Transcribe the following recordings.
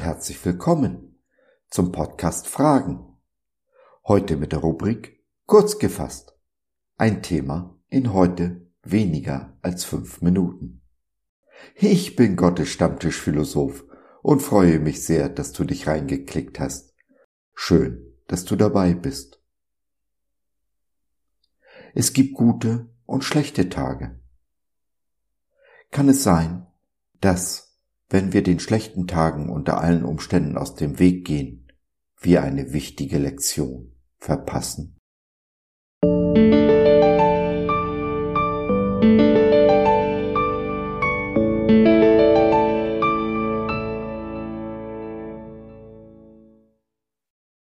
herzlich willkommen zum Podcast Fragen. Heute mit der Rubrik Kurz gefasst. Ein Thema in heute weniger als fünf Minuten. Ich bin Gottes Stammtischphilosoph und freue mich sehr, dass du dich reingeklickt hast. Schön, dass du dabei bist. Es gibt gute und schlechte Tage. Kann es sein, dass wenn wir den schlechten Tagen unter allen Umständen aus dem Weg gehen, wir eine wichtige Lektion verpassen.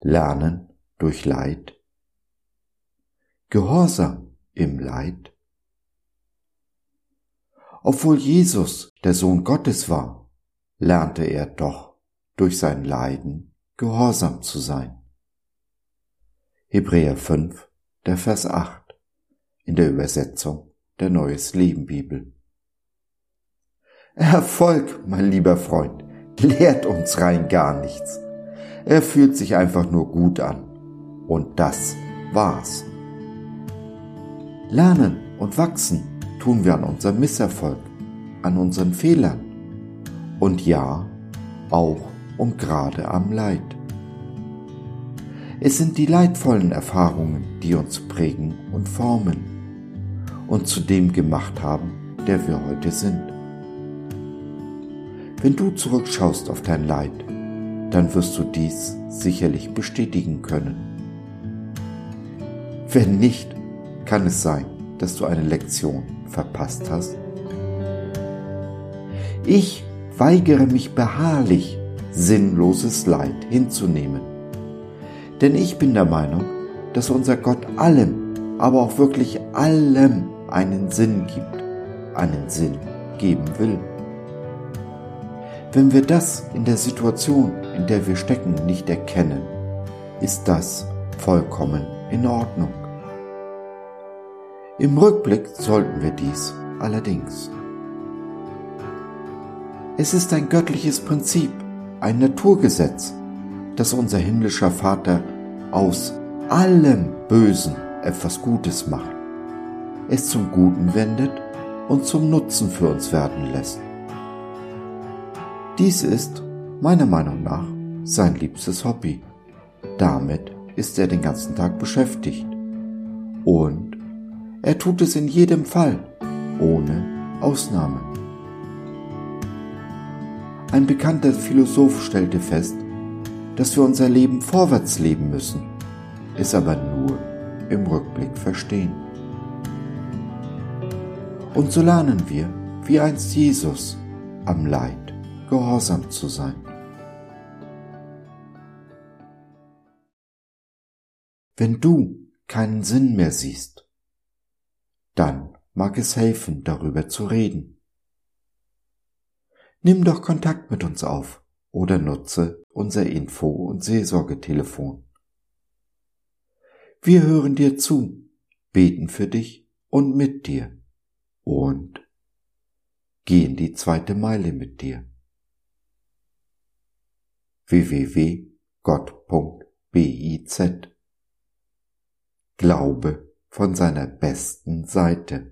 Lernen durch Leid, Gehorsam im Leid. Obwohl Jesus der Sohn Gottes war, lernte er doch durch sein Leiden gehorsam zu sein. Hebräer 5, der Vers 8 in der Übersetzung der Neues Leben Bibel. Erfolg, mein lieber Freund, lehrt uns rein gar nichts. Er fühlt sich einfach nur gut an. Und das war's. Lernen und wachsen tun wir an unserem Misserfolg, an unseren Fehlern und ja, auch und gerade am Leid. Es sind die leidvollen Erfahrungen, die uns prägen und formen und zu dem gemacht haben, der wir heute sind. Wenn du zurückschaust auf dein Leid, dann wirst du dies sicherlich bestätigen können. Wenn nicht, kann es sein, dass du eine Lektion verpasst hast. Ich weigere mich beharrlich, sinnloses Leid hinzunehmen. Denn ich bin der Meinung, dass unser Gott allem, aber auch wirklich allem einen Sinn gibt, einen Sinn geben will. Wenn wir das in der Situation, in der wir stecken, nicht erkennen, ist das vollkommen in Ordnung. Im Rückblick sollten wir dies allerdings es ist ein göttliches Prinzip, ein Naturgesetz, dass unser himmlischer Vater aus allem Bösen etwas Gutes macht, es zum Guten wendet und zum Nutzen für uns werden lässt. Dies ist, meiner Meinung nach, sein liebstes Hobby. Damit ist er den ganzen Tag beschäftigt. Und er tut es in jedem Fall, ohne Ausnahme. Ein bekannter Philosoph stellte fest, dass wir unser Leben vorwärts leben müssen, es aber nur im Rückblick verstehen. Und so lernen wir, wie einst Jesus, am Leid gehorsam zu sein. Wenn du keinen Sinn mehr siehst, dann mag es helfen, darüber zu reden. Nimm doch Kontakt mit uns auf oder nutze unser Info- und Seelsorgetelefon. Wir hören dir zu, beten für dich und mit dir und gehen die zweite Meile mit dir. www.gott.biz Glaube von seiner besten Seite.